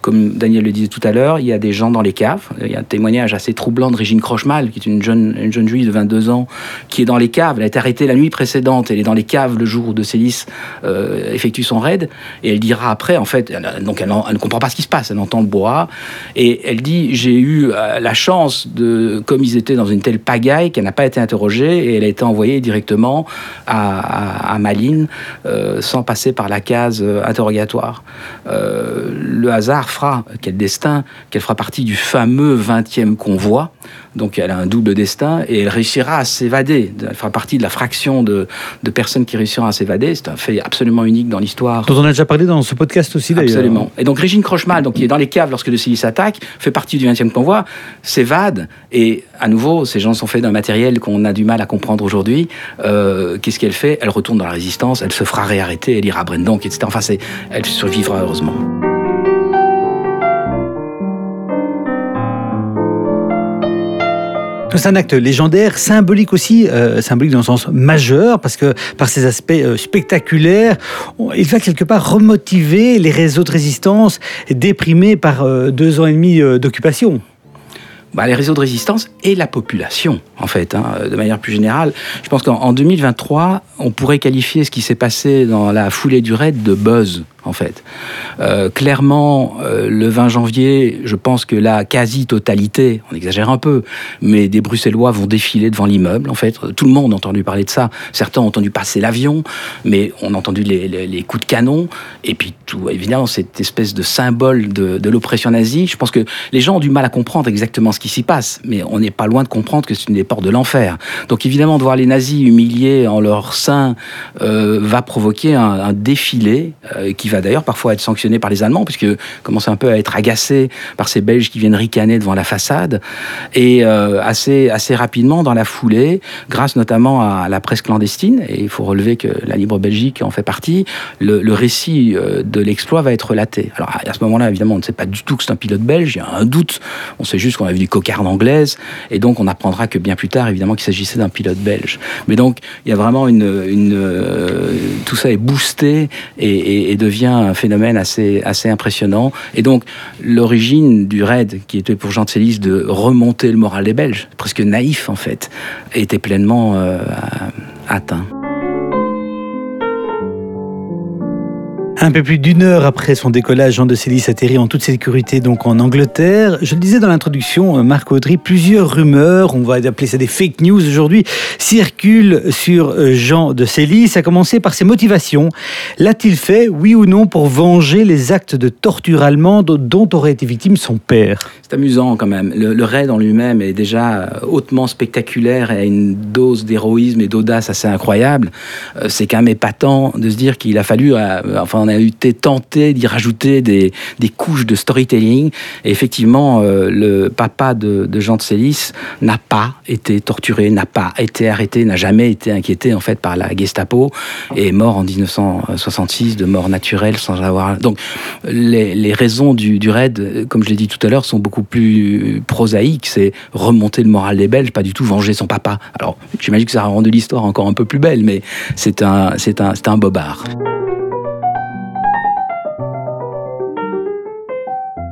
Comme Daniel le disait tout à l'heure, il y a des gens dans les caves. Il y a un témoignage assez troublant de Régine Crochmal, qui est une jeune, une jeune juive de 22 ans, qui est dans les caves. Elle a été arrêtée la nuit précédente. Elle est dans les caves le jour où De Célis euh, effectue son raid. Et elle dira après, en fait, donc elle, elle, ne comprend pas ce qui se passe. Elle entend le bois. Et elle dit J'ai eu euh, la chance de, comme ils étaient dans une telle pagaille, qu'elle n'a pas été interrogée et elle a été envoyée directement à, Malines euh, sans passer par la case euh, interrogatoire. le hasard fera, quel destin, qu'elle fera partie du fameux 20e convoi donc elle a un double destin et elle réussira à s'évader. Elle fera partie de la fraction de, personnes qui réussiront à s'évader. C'est un fait absolument unique dans l'histoire. Dont on a déjà parlé dans ce podcast aussi d'ailleurs. Absolument. Et donc Régine Crochemal, donc, qui est dans les caves lorsque le Silice attaque, fait partie du 20e convoi, s'évade et à nouveau, ces gens sont faits d'un matériel qu'on a du mal à comprendre aujourd'hui. Euh, qu'est-ce qu'elle fait? Elle retourne dans la résistance, elle se fera réarrêter, elle ira à Brendonk, etc. Enfin, elle survivra heureusement. C'est un acte légendaire, symbolique aussi, euh, symbolique dans le sens majeur, parce que par ses aspects euh, spectaculaires, il va quelque part remotiver les réseaux de résistance déprimés par euh, deux ans et demi d'occupation. Bah, Les réseaux de résistance et la population, en fait, hein, de manière plus générale. Je pense qu'en 2023, on pourrait qualifier ce qui s'est passé dans la foulée du raid de buzz en fait. Euh, clairement, euh, le 20 janvier, je pense que la quasi-totalité, on exagère un peu, mais des Bruxellois vont défiler devant l'immeuble, en fait. Tout le monde a entendu parler de ça. Certains ont entendu passer l'avion, mais on a entendu les, coups de canon, et puis tout, évidemment, cette espèce de symbole de, l'oppression nazie. Je pense que les gens ont du mal à comprendre exactement ce qui s'y passe, mais on n'est pas loin de comprendre que c'est une des portes de l'enfer. Donc évidemment, de voir les nazis humiliés en leur sein euh, va provoquer un, défilé qui va d'ailleurs parfois être sanctionné par les Allemands, puisque commence un peu à être agacé par ces Belges qui viennent ricaner devant la façade. Et euh, assez, assez rapidement, dans la foulée, grâce notamment à la presse clandestine, et il faut relever que la Libre Belgique en fait partie, le, récit euh, de l'exploit va être relaté. Alors à ce moment-là, évidemment, on ne sait pas du tout que c'est un pilote belge, il y a un doute, on sait juste qu'on a vu des cocardes anglaises, et donc on apprendra que bien plus tard, évidemment, qu'il s'agissait d'un pilote belge. Mais donc, il y a vraiment une... une euh, tout ça est boosté et, et devient un phénomène assez, assez impressionnant. Et donc, l'origine du raid, qui était pour Jean Tsélis de remonter le moral des Belges, presque naïf en fait, était pleinement euh, atteint. Un peu plus d'une heure après son décollage, Jean de Célis atterrit en toute sécurité donc en Angleterre. Je le disais dans l'introduction, euh, Marc Audry, plusieurs rumeurs, on va appeler ça des fake news aujourd'hui, circulent sur euh, Jean de Célis. A commencé par ses motivations. L'a-t-il fait, oui ou non, pour venger les actes de torture allemande dont aurait été victime son père? C'est amusant quand même. Le, raid en lui-même est déjà euh, hautement spectaculaire et a une dose d'héroïsme et d'audace assez incroyable. C'est quand même épatant de se dire qu'il a fallu, enfin on a été tenté d'y rajouter des, couches de storytelling. Et effectivement, euh, le papa de, Jean de Célis n'a pas été torturé, n'a pas été arrêté, n'a jamais été inquiété en fait par la Gestapo et est mort en 1966 de mort naturelle sans avoir. Donc les, raisons du, raid, comme je l'ai dit tout à l'heure, sont beaucoup plus prosaïques. C'est remonter le moral des Belges, pas du tout venger son papa. Alors j'imagine que ça a rendu l'histoire encore un peu plus belle, mais c'est un, c'est un, c'est un bobard.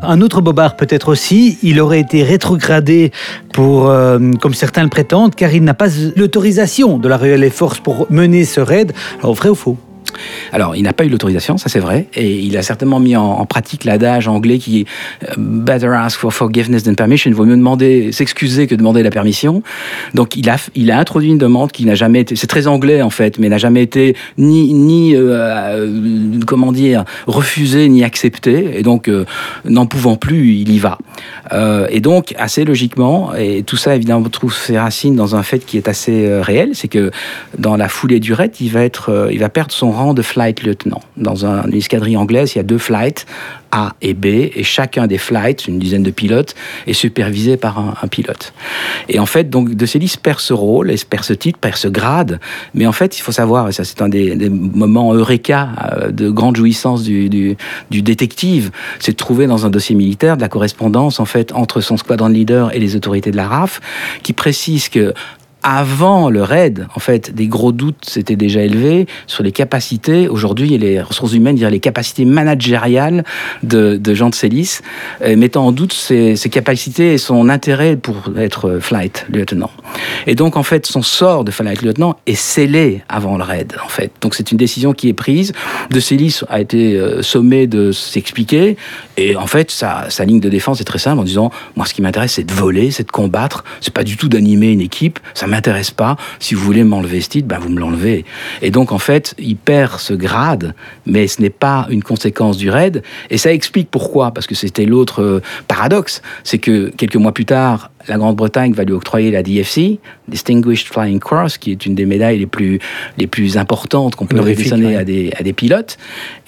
Un autre bobard peut-être aussi, il aurait été rétrogradé pour, euh, comme certains le prétendent, car il n'a pas l'autorisation de la Royal Force pour mener ce raid. Alors vrai ou faux? Alors, il n'a pas eu l'autorisation, ça c'est vrai, et il a certainement mis en, pratique l'adage anglais qui est euh, better ask for forgiveness than permission. Il vaut mieux demander, s'excuser que demander la permission. Donc, il a, introduit une demande qui n'a jamais été, c'est très anglais en fait, mais n'a jamais été ni, ni euh, euh, comment dire, refusé ni accepté. Et donc, n'en pouvant plus, il y va. et donc, assez logiquement, et tout ça évidemment trouve ses racines dans un fait qui est assez réel, c'est que dans la foulée du raid, il va être, il va perdre son rang de flight lieutenant. Dans un, une escadrille anglaise, il y a deux flights, A et B, et chacun des flights, une dizaine de pilotes, est supervisé par un, pilote. Et en fait, donc, De Célis perd ce rôle, perd ce titre, perd ce grade, mais en fait, il faut savoir, et ça c'est un des, moments eureka euh, de grande jouissance du détective, c'est de trouver dans un dossier militaire de la correspondance en fait entre son squadron leader et les autorités de la RAF, qui précise que avant le raid, en fait, des gros doutes s'étaient déjà élevés sur les capacités, aujourd'hui, les ressources humaines, les capacités managériales de, Jean de Célis, euh, mettant en doute ses, capacités et son intérêt pour être flight lieutenant. Et donc, en fait, son sort de flight lieutenant est scellé avant le raid, en fait. Donc, c'est une décision qui est prise. De Célis a été euh, sommé de s'expliquer. Et en fait, sa, ligne de défense est très simple en disant, moi, ce qui m'intéresse, c'est de voler, c'est de combattre. C'est pas du tout d'animer une équipe. M'intéresse pas. Si vous voulez m'enlever ce titre, ben vous me l'enlevez. Et donc, en fait, il perd ce grade, mais ce n'est pas une conséquence du raid. Et ça explique pourquoi, parce que c'était l'autre euh, paradoxe. C'est que quelques mois plus tard, la Grande-Bretagne va lui octroyer la DFC, Distinguished Flying Cross, qui est une des médailles les plus, les plus importantes qu'on peut décerner à, des, à des pilotes,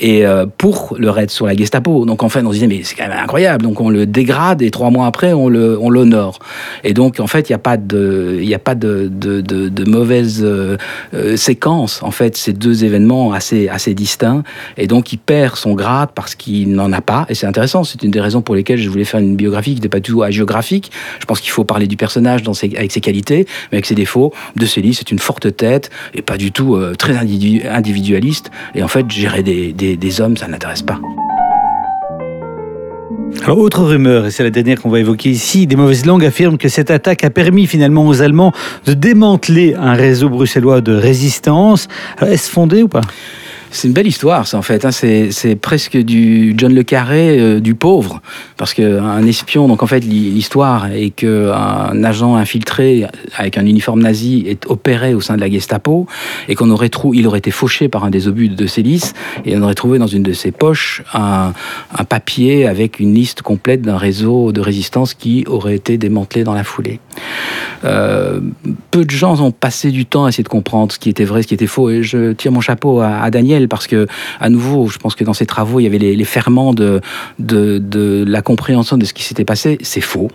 et euh, pour le raid sur la Gestapo. Donc en fait, on se disait, mais c'est quand même incroyable. Donc on le dégrade et trois mois après, on le on l'honore. Et donc en fait, il n'y a pas de, il a pas de, de, de, mauvaise euh, euh, séquence. En fait, ces deux événements assez, assez distincts. Et donc il perd son grade parce qu'il n'en a pas. Et c'est intéressant. C'est une des raisons pour lesquelles je voulais faire une biographie qui n'était pas du tout géographique. Je pense il faut parler du personnage avec ses qualités, mais avec ses défauts. De Célie, c'est une forte tête et pas du tout euh, très individualiste. Et en fait, gérer des, hommes, ça n'intéresse pas. Alors, autre rumeur, et c'est la dernière qu'on va évoquer ici, des mauvaises langues affirment que cette attaque a permis finalement aux Allemands de démanteler un réseau bruxellois de résistance. Est-ce fondé ou pas? C'est une belle histoire, ça, en fait. Hein. C'est presque du John le Carré euh, du pauvre. Parce qu'un espion, donc en fait, l'histoire est qu'un agent infiltré avec un uniforme nazi est opéré au sein de la Gestapo et qu'on aurait trouvé, il aurait été fauché par un des obus de Célis et on aurait trouvé dans une de ses poches un, papier avec une liste complète d'un réseau de résistance qui aurait été démantelé dans la foulée. Euh, peu de gens ont passé du temps à essayer de comprendre ce qui était vrai, ce qui était faux. Et je tire mon chapeau à, Daniel parce que, à nouveau, je pense que dans ses travaux, il y avait les, ferments de, la compréhension de ce qui s'était passé. C'est faux.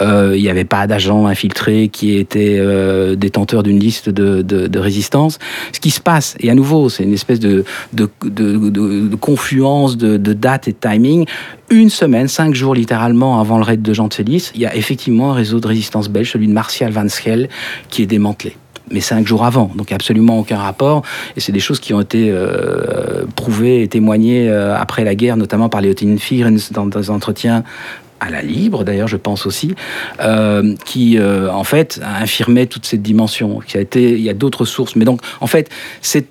Euh, il n'y avait pas d'agents infiltrés qui étaient euh, détenteurs d'une liste de, résistance. Ce qui se passe, et à nouveau, c'est une espèce de, confluence de, dates et de timing une semaine, cinq jours littéralement avant le raid de Célis, il y a effectivement un réseau de résistance belge, celui de Martial Van Schell, qui est démantelé mais cinq jours avant, donc absolument aucun rapport. Et c'est des choses qui ont été euh, prouvées et témoignées euh, après la guerre, notamment par Léotine Fierens dans des entretiens à la libre d'ailleurs je pense aussi euh, qui euh, en fait infirmait toute cette dimension qui a été il y a d'autres sources. Mais donc en fait c'est,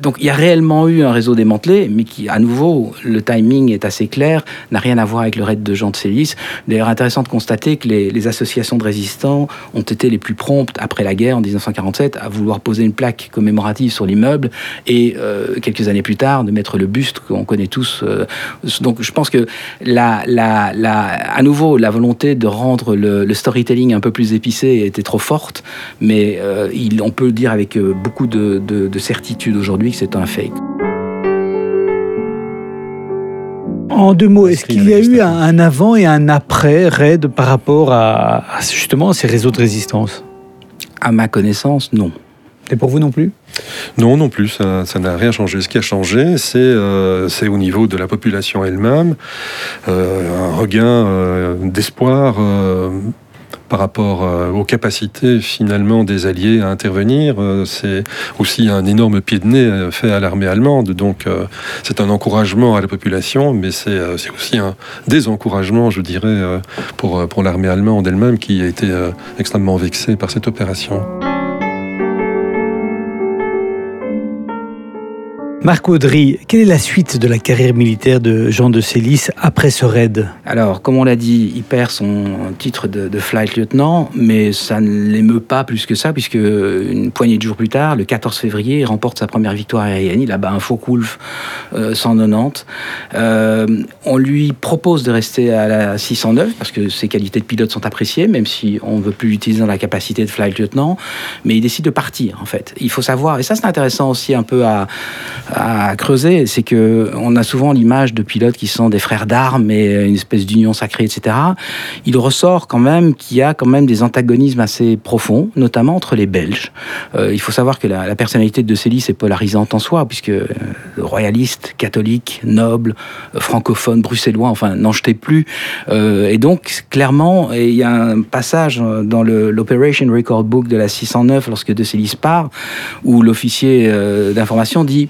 donc il y a réellement eu un réseau démantelé mais qui à nouveau le timing est assez clair n'a rien à voir avec le raid de Jean de Célis. D'ailleurs intéressant de constater que les, associations de résistants ont été les plus promptes après la guerre en 1947 à vouloir poser une plaque commémorative sur l'immeuble et euh, quelques années plus tard de mettre le buste qu'on connaît tous donc je pense que la à nouveau, la volonté de rendre le, storytelling un peu plus épicé était trop forte, mais euh, on peut dire avec euh, beaucoup de, certitude aujourd'hui que c'est un fake. En deux mots, est-ce qu'il y a eu un, avant et un après raid par rapport à, justement ces réseaux de résistance? À ma connaissance, non. Et pour vous non plus? Non, non plus, ça n'a rien changé. Ce qui a changé, c'est euh, au niveau de la population elle-même, euh, un regain euh, d'espoir par rapport aux capacités finalement des Alliés à intervenir. c'est aussi un énorme pied de nez fait à l'armée allemande. Donc c'est un encouragement à la population, mais c'est aussi un désencouragement, je dirais, pour, pour l'armée allemande elle-même qui a été extrêmement vexée par cette opération. Marc Audry, quelle est la suite de la carrière militaire de Jean de Célis après ce raid? Alors, comme on l'a dit, il perd son titre de, flight lieutenant, mais ça ne l'émeut pas plus que ça, puisque une poignée de jours plus tard, le 14 février, il remporte sa première victoire aérienne. Il abat un Focke-Wulf 190. Euh, on lui propose de rester à la 609, parce que ses qualités de pilote sont appréciées, même si on ne veut plus l'utiliser dans la capacité de flight lieutenant, mais il décide de partir, en fait. Il faut savoir, et ça c'est intéressant aussi un peu à creuser, c'est que on a souvent l'image de pilotes qui sont des frères d'armes et une espèce d'union sacrée, etc. Il ressort quand même qu'il y a quand même des antagonismes assez profonds, notamment entre les Belges. Euh, il faut savoir que la, personnalité de Célis est polarisante en soi, puisque euh, royaliste, catholique, noble, euh, francophone, bruxellois, enfin n'en jetez plus. et donc clairement, il y a un passage dans l'Operation Record Book de la 609 lorsque de Célis part, où l'officier d'information dit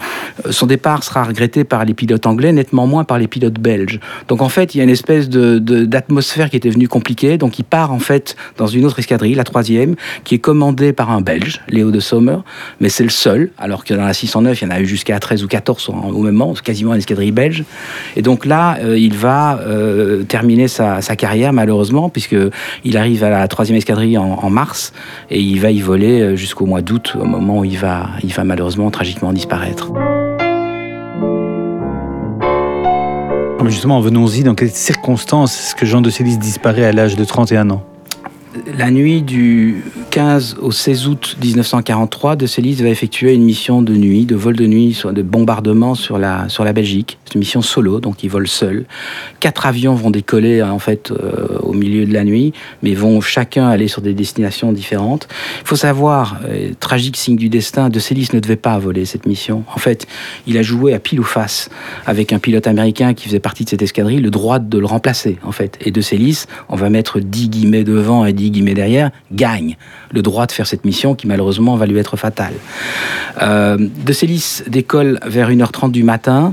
son départ sera regretté par les pilotes anglais, nettement moins par les pilotes belges. Donc en fait, il y a une espèce d'atmosphère qui était venue compliquée. Donc il part en fait dans une autre escadrille, la troisième, qui est commandée par un Belge, Léo de Sommer, mais c'est le seul, alors que dans la 609, il y en a eu jusqu'à 13 ou 14 au même moment, quasiment une escadrille belge. Et donc là, euh, il va euh, terminer sa, carrière malheureusement, puisqu'il arrive à la troisième escadrille en, mars, et il va y voler euh, jusqu'au mois d'août, au moment où il va, il va malheureusement tragiquement disparaître. Justement, venons-y. Dans quelles circonstances est-ce que Jean de Célis disparaît à l'âge de 31 ans? La nuit du 15 au 16 août 1943, De Célis va effectuer une mission de nuit, de vol de nuit, de bombardement sur la, sur la Belgique. C'est une mission solo, donc il vole seul. Quatre avions vont décoller en fait euh, au milieu de la nuit, mais vont chacun aller sur des destinations différentes. Il faut savoir, euh, tragique signe du destin, De Célis ne devait pas voler cette mission. En fait, il a joué à pile ou face avec un pilote américain qui faisait partie de cette escadrille, le droit de le remplacer en fait. Et De Célis, on va mettre 10 guillemets devant et 10 derrière, gagne le droit de faire cette mission qui malheureusement va lui être fatale. Euh, de Célis décolle vers 1h30 du matin.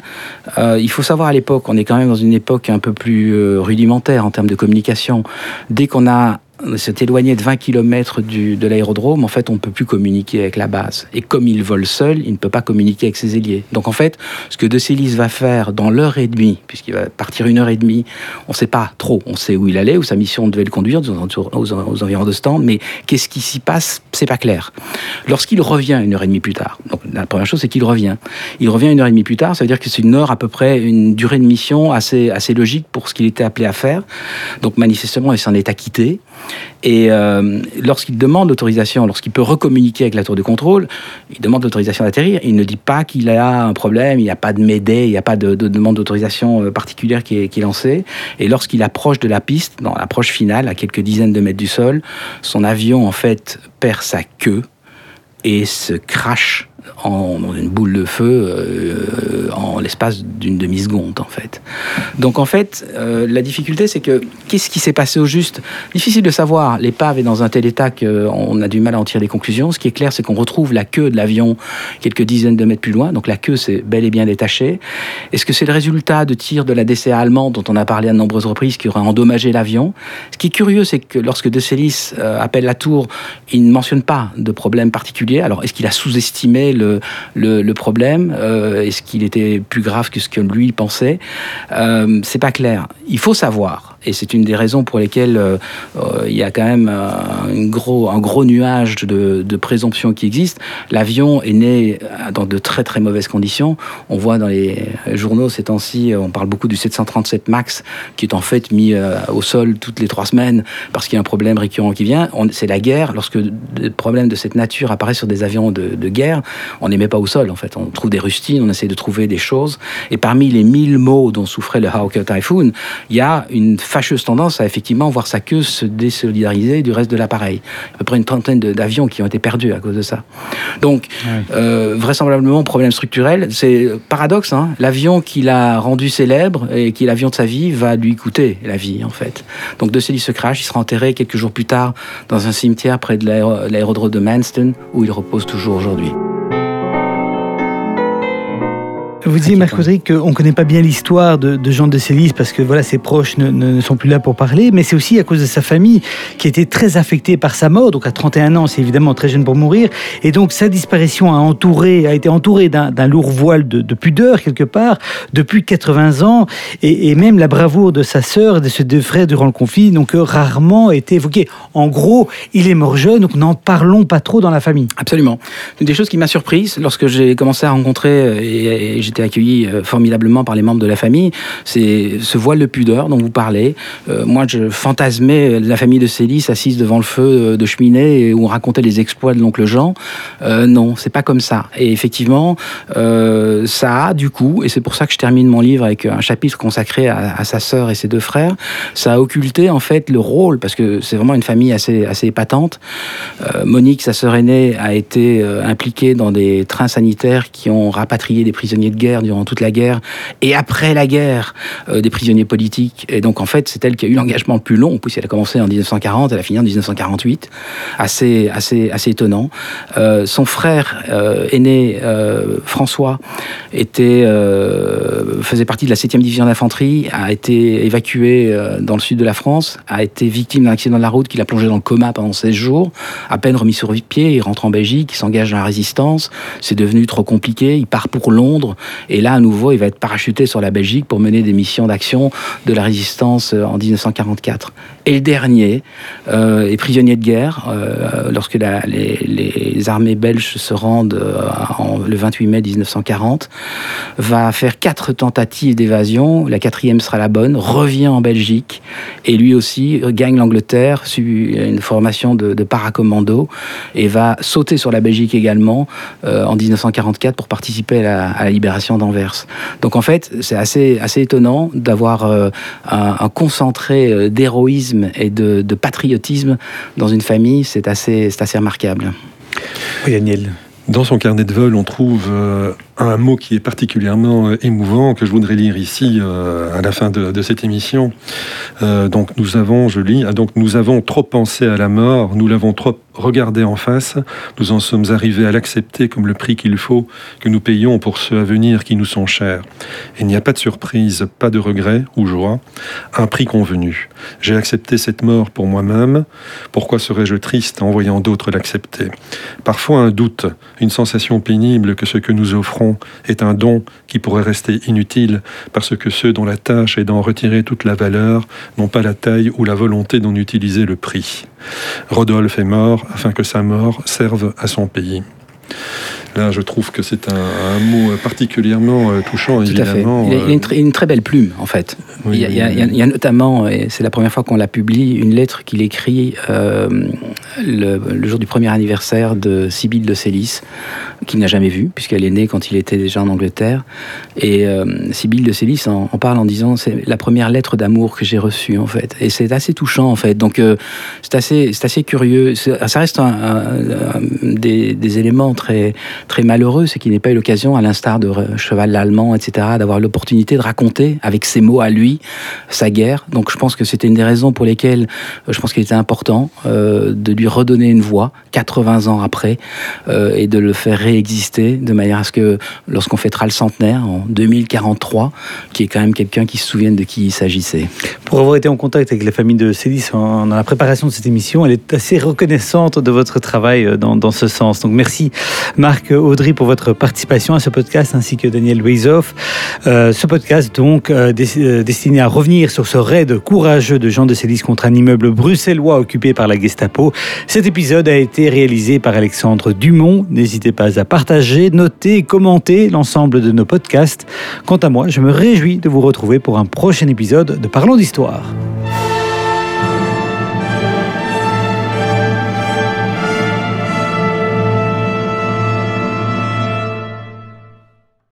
Euh, il faut savoir à l'époque, on est quand même dans une époque un peu plus euh, rudimentaire en termes de communication. Dès qu'on a s'est éloigné de 20 km du, de l'aérodrome, en fait, on ne peut plus communiquer avec la base. Et comme il vole seul, il ne peut pas communiquer avec ses ailiers. Donc, en fait, ce que De Célis va faire dans l'heure et demie, puisqu'il va partir une heure et demie, on ne sait pas trop. On sait où il allait, où sa mission devait le conduire, aux, aux environs de Stand, mais qu'est-ce qui s'y passe, c'est pas clair. Lorsqu'il revient une heure et demie plus tard, donc la première chose, c'est qu'il revient. Il revient une heure et demie plus tard, ça veut dire que c'est une heure à peu près, une durée de mission assez, assez logique pour ce qu'il était appelé à faire. Donc, manifestement, il s'en est acquitté. Et euh, lorsqu'il demande l'autorisation, lorsqu'il peut recommuniquer avec la tour de contrôle, il demande l'autorisation d'atterrir. Il ne dit pas qu'il a un problème, il n'y a pas de médée, il n'y a pas de, demande d'autorisation euh, particulière qui est, qui est lancée. Et lorsqu'il approche de la piste, dans l'approche finale, à quelques dizaines de mètres du sol, son avion en fait perd sa queue et se crache en, une boule de feu euh, en l'espace d'une demi-seconde, en fait. Donc, en fait, euh, la difficulté, c'est que qu'est-ce qui s'est passé au juste? Difficile de savoir. L'épave est dans un tel état qu'on a du mal à en tirer des conclusions. Ce qui est clair, c'est qu'on retrouve la queue de l'avion quelques dizaines de mètres plus loin. Donc, la queue s'est bel et bien détachée. Est-ce que c'est le résultat de tirs de la DCA allemande, dont on a parlé à de nombreuses reprises, qui aurait endommagé l'avion? Ce qui est curieux, c'est que lorsque De Célis euh, appelle la tour, il ne mentionne pas de problème particulier. Alors, est-ce qu'il a sous-estimé le, problème euh, Est-ce qu'il était plus grave que ce que lui pensait euh, C'est pas clair. Il faut savoir et c'est une des raisons pour lesquelles euh, euh, il y a quand même un gros, un gros nuage de, de présomption qui existe. L'avion est né euh, dans de très très mauvaises conditions. On voit dans les journaux ces temps-ci, on parle beaucoup du 737 MAX qui est en fait mis au sol toutes les trois semaines parce qu'il y a un problème récurrent qui vient. C'est la guerre. Lorsque des problèmes de cette nature apparaissent sur des avions de, de guerre, on les met pas au sol en fait. On trouve des rustines, on essaie de trouver des choses. Et parmi les mille mots dont souffrait le Hawker Typhoon, il y a une fâcheuse tendance à effectivement voir sa queue se désolidariser du reste de l'appareil. À peu près une trentaine d'avions qui ont été perdus à cause de ça. Donc, euh, vraisemblablement, problème structurel. C'est paradoxe, hein l'avion qui l'a rendu célèbre et qui est l'avion de sa vie va lui coûter la vie, en fait. Donc, De Célis se crash, il sera enterré quelques jours plus tard dans un cimetière près de l'aérodrome de Manston, où il repose toujours aujourd'hui. Vous disiez, Marc qu'on ne connaît pas bien l'histoire de, Jean de Célis parce que voilà, ses proches ne, sont plus là pour parler, mais c'est aussi à cause de sa famille qui a été très affectée par sa mort. Donc à 31 ans, c'est évidemment très jeune pour mourir. Et donc sa disparition a, entouré, a été entourée d'un lourd voile de, pudeur quelque part depuis 80 ans. Et, même la bravoure de sa sœur et de ses deux frères durant le conflit donc rarement été évoquée. En gros, il est mort jeune, donc n'en parlons pas trop dans la famille. Absolument. Une des choses qui m'a surprise lorsque j'ai commencé à rencontrer et, et j'étais accueilli euh, formidablement par les membres de la famille, c'est ce voile de pudeur dont vous parlez. Euh, moi, je fantasmais la famille de Célis assise devant le feu euh, de cheminée où on racontait les exploits de l'oncle Jean. non, c'est pas comme ça. Et effectivement, ça a du coup, et c'est pour ça que je termine mon livre avec un chapitre consacré à, sa sœur et ses deux frères, ça a occulté en fait le rôle, parce que c'est vraiment une famille assez, assez épatante. Monique, sa sœur aînée, a été impliquée dans des trains sanitaires qui ont rapatrié des prisonniers de guerre durant toute la guerre et après la guerre euh, des prisonniers politiques. Et donc en fait, c'est elle qui a eu l'engagement le plus long, puisqu'elle a commencé en 1940, elle a fini en 1948. Assez, assez, assez étonnant. Euh, son frère euh, aîné, François, était, faisait partie de la 7e division d'infanterie, a été évacué dans le sud de la France, a été victime d'un accident de la route qui l'a plongé dans le coma pendant 16 jours. À peine remis sur pied, il rentre en Belgique, il s'engage dans la résistance. C'est devenu trop compliqué. Il part pour Londres. Et là, à nouveau, il va être parachuté sur la Belgique pour mener des missions d'action de la résistance euh, en 1944. Et le dernier euh, est prisonnier de guerre euh, lorsque les, armées belges se rendent le 28 mai 1940, va faire quatre tentatives d'évasion. La quatrième sera la bonne, revient en Belgique et lui aussi gagne l'Angleterre, suit une formation de, paracommando et va sauter sur la Belgique également en 1944 pour participer à la libération d'Anvers. Donc en fait, c'est assez, assez étonnant d'avoir euh, un, concentré euh, d'héroïsme et de, patriotisme dans une famille. C'est assez, assez remarquable. Oui, Daniel. Dans son carnet de vol, on trouve euh, un mot qui est particulièrement émouvant que je voudrais lire ici à la fin de, cette émission. donc nous avons, je lis, ah, donc nous avons trop pensé à la mort, nous l'avons trop regardé en face, nous en sommes arrivés à l'accepter comme le prix qu'il faut que nous payons pour ceux à venir qui nous sont chers. Il n'y a pas de surprise, pas de regret ou joie, un prix convenu. J'ai accepté cette mort pour moi-même, pourquoi serais-je triste en voyant d'autres l'accepter? Parfois un doute, une sensation pénible que ce que nous offrons est un don qui pourrait rester inutile parce que ceux dont la tâche est d'en retirer toute la valeur n'ont pas la taille ou la volonté d'en utiliser le prix. Rodolphe est mort afin que sa mort serve à son pays. Là, je trouve que c'est un, mot particulièrement euh, touchant, évidemment. Il, a, a une, très belle plume, en fait. il, y a, notamment, et c'est la première fois qu'on la publie, une lettre qu'il écrit euh, le, jour du premier anniversaire de Sibylle de Célis, qu'il n'a jamais vue, puisqu'elle est née quand il était déjà en Angleterre. Et euh, Sibylle de Célis en, parle en disant c'est la première lettre d'amour que j'ai reçue, en fait. Et c'est assez touchant, en fait. Donc, c'est assez, assez curieux. Ça reste des, des éléments très très malheureux, c'est qu'il n'ait pas eu l'occasion, à l'instar de Cheval l'Allemand, etc., d'avoir l'opportunité de raconter avec ses mots à lui sa guerre. Donc je pense que c'était une des raisons pour lesquelles euh, je pense qu'il était important euh, de lui redonner une voix 80 ans après euh, et de le faire réexister de manière à ce que lorsqu'on fêtera le centenaire en 2043, qui est quand même quelqu'un qui se souvienne de qui il s'agissait. Pour avoir été en contact avec la famille de Célis dans la préparation de cette émission, elle est assez reconnaissante de votre travail dans, dans ce sens. Donc merci Marc Audrey pour votre participation à ce podcast ainsi que Daniel Weizoff. Euh, ce podcast donc euh, euh, destiné à revenir sur ce raid courageux de Jean de Célis contre un immeuble bruxellois occupé par la Gestapo. Cet épisode a été réalisé par Alexandre Dumont. N'hésitez pas à partager, noter et commenter l'ensemble de nos podcasts. Quant à moi, je me réjouis de vous retrouver pour un prochain épisode de Parlons d'Histoire.